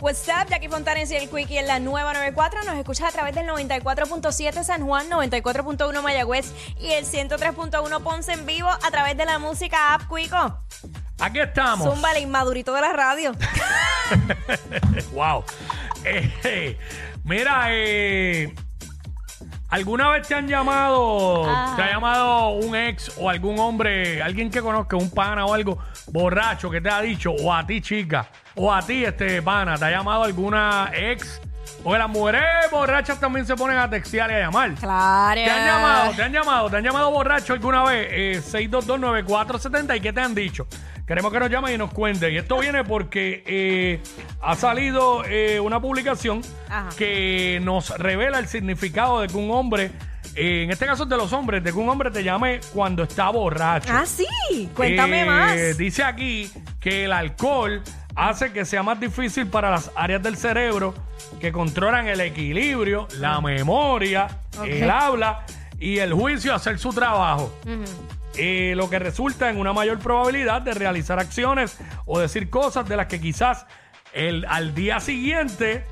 What's up, Jackie Fontanes y el Quickie en la nueva 94. Nos escuchas a través del 94.7 San Juan, 94.1 Mayagüez y el 103.1 Ponce en vivo a través de la música app Quico. Aquí estamos. Zumba el inmadurito de la radio. wow. Eh, mira, eh, ¿alguna vez te han llamado, Ah. te ha llamado un ex o algún hombre, alguien que conozca, un pana o algo, borracho que te ha dicho, o a ti chica, o a ti este pana, te ha llamado alguna ex? Porque las mujeres borrachas también se ponen a textear y a llamar. Claro. ¿Te han llamado? ¿Te han llamado? ¿Te han llamado borracho alguna vez? Eh, 6229470 y ¿qué te han dicho? Queremos que nos llamen y nos cuenten. Y esto viene porque eh, ha salido eh, una publicación Ajá. que nos revela el significado de que un hombre, eh, en este caso es de los hombres, de que un hombre te llame cuando está borracho. Ah, sí. Cuéntame más. Dice aquí que el alcohol hace que sea más difícil para las áreas del cerebro que controlan el equilibrio, la memoria, el habla y el juicio hacer su trabajo. Eh, lo que resulta en una mayor probabilidad de realizar acciones o decir cosas de las que quizás el, al día siguiente,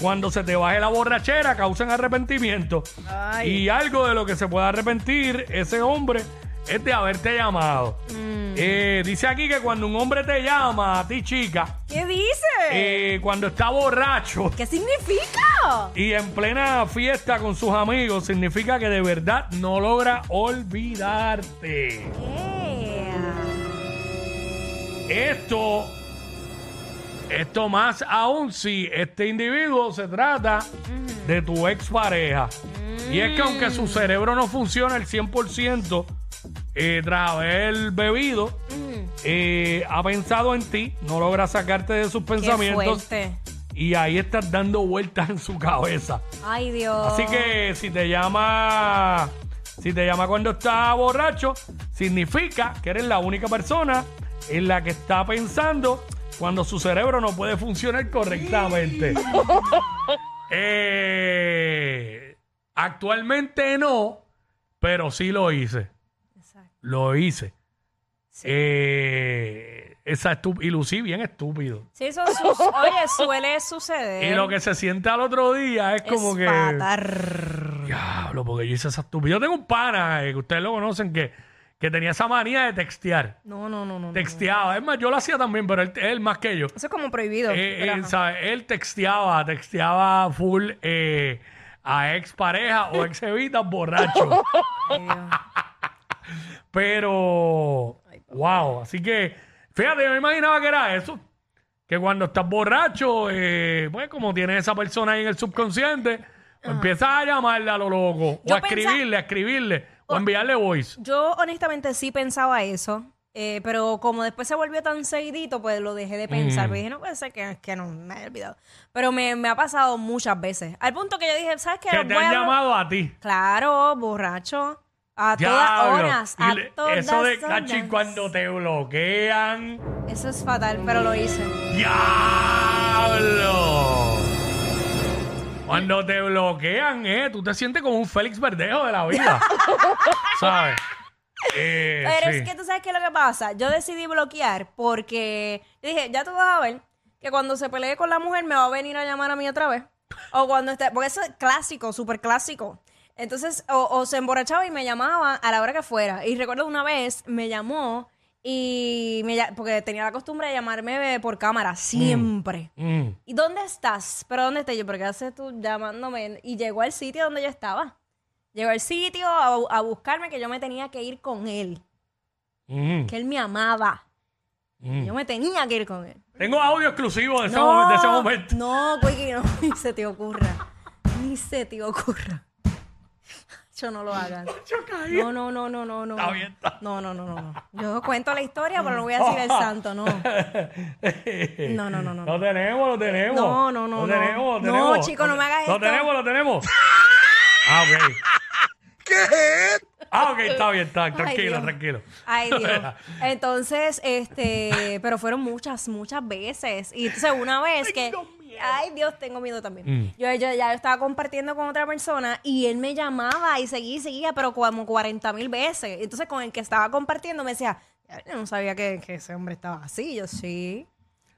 cuando se te baje la borrachera, causen arrepentimiento. Ay. Y algo de lo que se puede arrepentir ese hombre es de haberte llamado. Eh, dice aquí que cuando un hombre te llama a ti, chica, ¿Qué dice? eh, cuando está borracho ¿Qué significa? y en plena fiesta con sus amigos, significa que de verdad no logra olvidarte. Esto, esto más aún si este individuo se trata de tu expareja. Y es que aunque su cerebro no funciona al 100%, eh, tras haber bebido, eh, ha pensado en ti, no logra sacarte de sus pensamientos fuerte. y ahí estás dando vueltas en su cabeza. Ay, Dios. Así que si te llama, si te llama cuando está borracho, significa que eres la única persona en la que está pensando cuando su cerebro no puede funcionar correctamente. Eh, actualmente no, pero sí lo hice. Lo hice. Sí. Eh, esa y lucí bien estúpido. Sí, eso oye, suele suceder. Y lo que se siente al otro día es como que. fatal. Diablo, porque yo hice esa estupidez. Yo tengo un pana eh, que ustedes lo conocen que, que tenía esa manía de textear. No, no, no, no. no. Texteaba. Es más, yo lo hacía también, pero él, él más que yo. Eso es como prohibido. Eh, pero él, ajá. ¿sabe? él texteaba, texteaba full eh, a ex pareja o ex evitas borracho. Ay, Dios. Pero, wow. Así que, fíjate, yo me imaginaba que era eso. Que cuando estás borracho, eh, pues como tienes esa persona ahí en el subconsciente, pues empiezas a llamarle a lo loco. Yo o a pensa- escribirle, a escribirle. O a enviarle voice. Yo honestamente sí pensaba eso. eh, pero como después se volvió tan seguidito, pues lo dejé de pensar. Porque dije, no puede ser que, que no me haya olvidado. Pero me, me ha pasado muchas veces. Al punto que yo dije, ¿sabes qué? Que te Voy han a- llamado a ti. Claro, borracho. A todas Diablo. horas. Y A le- todas eso de cachi horas. cuando te bloquean. Eso es fatal, pero lo hice. ¡Diablo! Cuando te bloquean, eh, tú te sientes como un Félix Verdejo de la vida. ¿Sabes? Eh, Pero sí. es que tú sabes qué es lo que pasa. Yo decidí bloquear porque yo dije, ya tú vas a ver que cuando se pelee con la mujer me va a venir a llamar a mí otra vez. O cuando esté, porque eso es clásico, súper clásico. Entonces, o, o se emborrachaba y me llamaba a la hora que fuera. Y recuerdo una vez me llamó y me porque tenía la costumbre de llamarme por cámara siempre. Mm. ¿Y dónde estás? ¿Pero dónde estás yo? ¿Por qué haces tú llamándome? Y llegó al sitio donde yo estaba. Llegó al sitio a, a buscarme que yo me tenía que ir con él. Mm. Que él me amaba. Mm. Yo me tenía que ir con él. Tengo audio exclusivo de ese, de ese momento. No, Quickie, no, ni se te ocurra. Ni se te ocurra. Yo no lo hagas. No, no, no, no, no, no. Está bien, está. No, no, no, no, no. Yo cuento la historia, pero no voy a decir el santo, no. No, no, no, no. Lo tenemos, lo tenemos. No, no, no, Lo no. tenemos, lo No, tenemos. chico, no me hagas Lo esto. tenemos, lo tenemos. Ah, ok. Ah, ok, está bien, está. Ay, Tranquilo, Dios. tranquilo. Ay, Dios. Entonces, este, pero fueron muchas, muchas veces. Y entonces una vez que. Ay, Dios, tengo miedo también. Mm. Yo, yo ya estaba compartiendo con otra persona y él me llamaba y seguía y seguía, pero como 40 mil veces. Entonces, con el que estaba compartiendo me decía, "Ya, yo no sabía que, que ese hombre estaba así. Yo sí.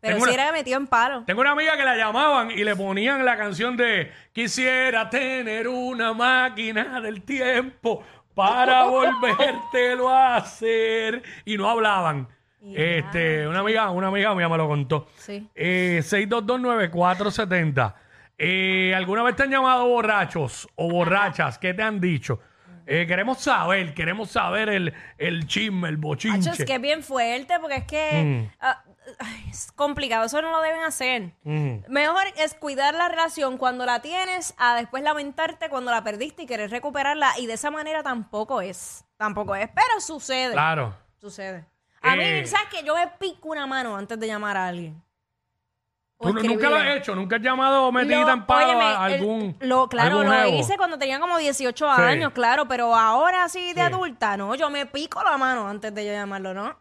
Pero Tengo si una- era metido en palo. Tengo una amiga que la llamaban y le ponían la canción de Quisiera tener una máquina del tiempo para volvértelo a hacer. Y no hablaban. Este, una amiga, una amiga mía me lo contó. Sí. Eh, 6229470. Eh, ¿Alguna vez te han llamado borrachos o borrachas? ¿Qué te han dicho? Eh, queremos saber, queremos saber el, el chisme, el bochinche. Hacho, es que es bien fuerte porque es que Mm. ah, ay, es complicado, eso no lo deben hacer. Mm. Mejor es cuidar la relación cuando la tienes a después lamentarte cuando la perdiste y querer recuperarla y de esa manera tampoco es, tampoco es, pero sucede, Claro. sucede. A Eh. mí, ¿sabes qué? Yo me pico una mano antes de llamar a alguien. O Tú nu- nunca lo has hecho, nunca has llamado metida en palo óyeme, a el- algún. lo, claro, algún lo jevo. hice cuando tenía como 18 Sí. años, claro, pero ahora sí de Sí. adulta, no, yo me pico la mano antes de yo llamarlo, ¿no?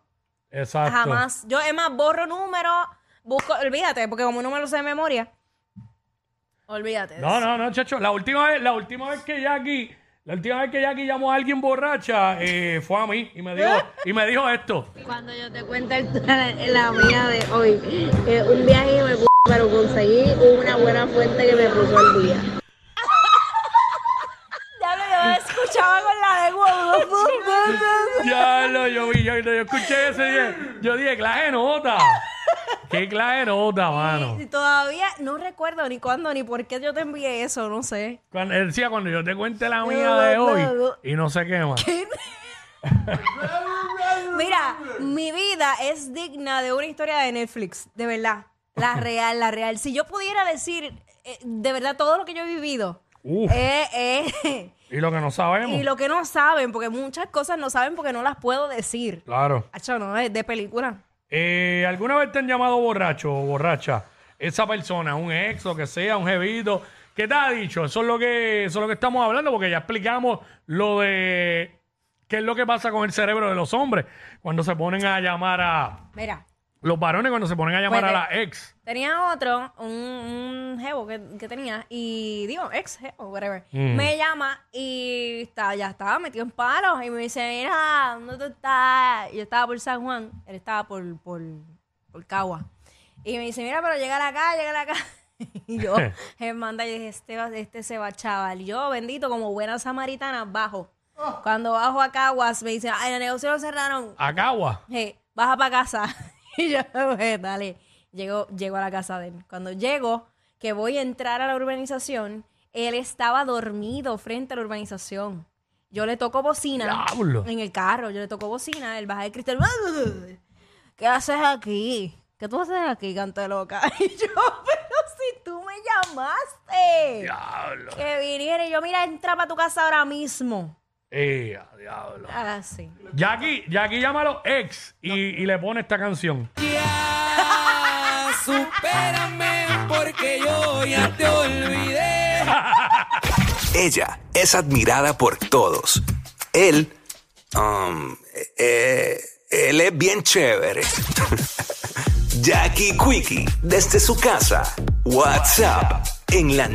Exacto. Jamás. Yo, es más, borro números, busco, olvídate, porque como no me lo sé de memoria, olvídate. de No, eso. no, no, chacho. La última vez, la última vez que Jackie, la última vez que Jackie llamó a alguien borracha, eh, fue a mí y me dijo, y me dijo esto. Cuando yo te cuento el- la mía de hoy, que un viaje me puso, pero conseguí una buena fuente que me puso al día. Diablo, yo me escuchaba con la de Ya lo, yo vi, yo, yo escuché eso y dije, yo dije, clase nota. Qué clase de nota, mano. Y todavía no recuerdo ni cuándo ni por qué yo te envié eso, no sé. Cuando, él decía, cuando yo te cuente la mía de hoy, y no sé qué más. Mira, mi vida es digna de una historia de Netflix, de verdad. La real, la real. Si yo pudiera decir eh, de verdad todo lo que yo he vivido, Uf, eh, eh, y lo que no sabemos. y lo que no saben, porque muchas cosas no saben porque no las puedo decir. Claro. Hacho, no, es de película. Eh, ¿Alguna vez te han llamado borracho o borracha? Esa persona, un ex, lo que sea, un jevito. ¿Qué te ha dicho? Eso es lo que, eso es lo que estamos hablando, porque ya explicamos lo de qué es lo que pasa con el cerebro de los hombres cuando se ponen a llamar a Mira, los varones cuando se ponen a llamar Pues a la ex. tenía otro, un, un jevo que, que tenía, y digo, ex jevo, whatever, Mm. me llama y está, ya estaba metido en palos y me dice, mira, ¿dónde tú estás? Yo estaba por San Juan, él estaba por, por, por Cagua. Y me dice, mira, pero llegar acá, llegar acá. Y yo, él manda, y dije, este, va- este se va, chaval. Y yo, bendito, como buena samaritana, bajo. Cuando bajo a Caguas, me dice, ay, el negocio lo cerraron. A Cagua. Hey, baja para casa. y yo, pues, dale. Llego, llego a la casa de él. Cuando llego, que voy a entrar a la urbanización, él estaba dormido frente a la urbanización. Yo le toco bocina Diablo. en el carro, yo le toco bocina, él baja el cristal. ¿Qué haces aquí? ¿Qué tú haces aquí, cante loca? Y yo, pero si tú me llamaste. Diablo. Que viniera y yo, mira, entra para tu casa ahora mismo. Eh, a diablo. Así. Jackie, Jackie llama a los ex y, y le pone esta canción. Ya, supérame porque yo ya te olvidé. Ella es admirada por todos. Él, um, eh, él es bien chévere. Jackie Quickie, desde su casa. WhatsApp, en la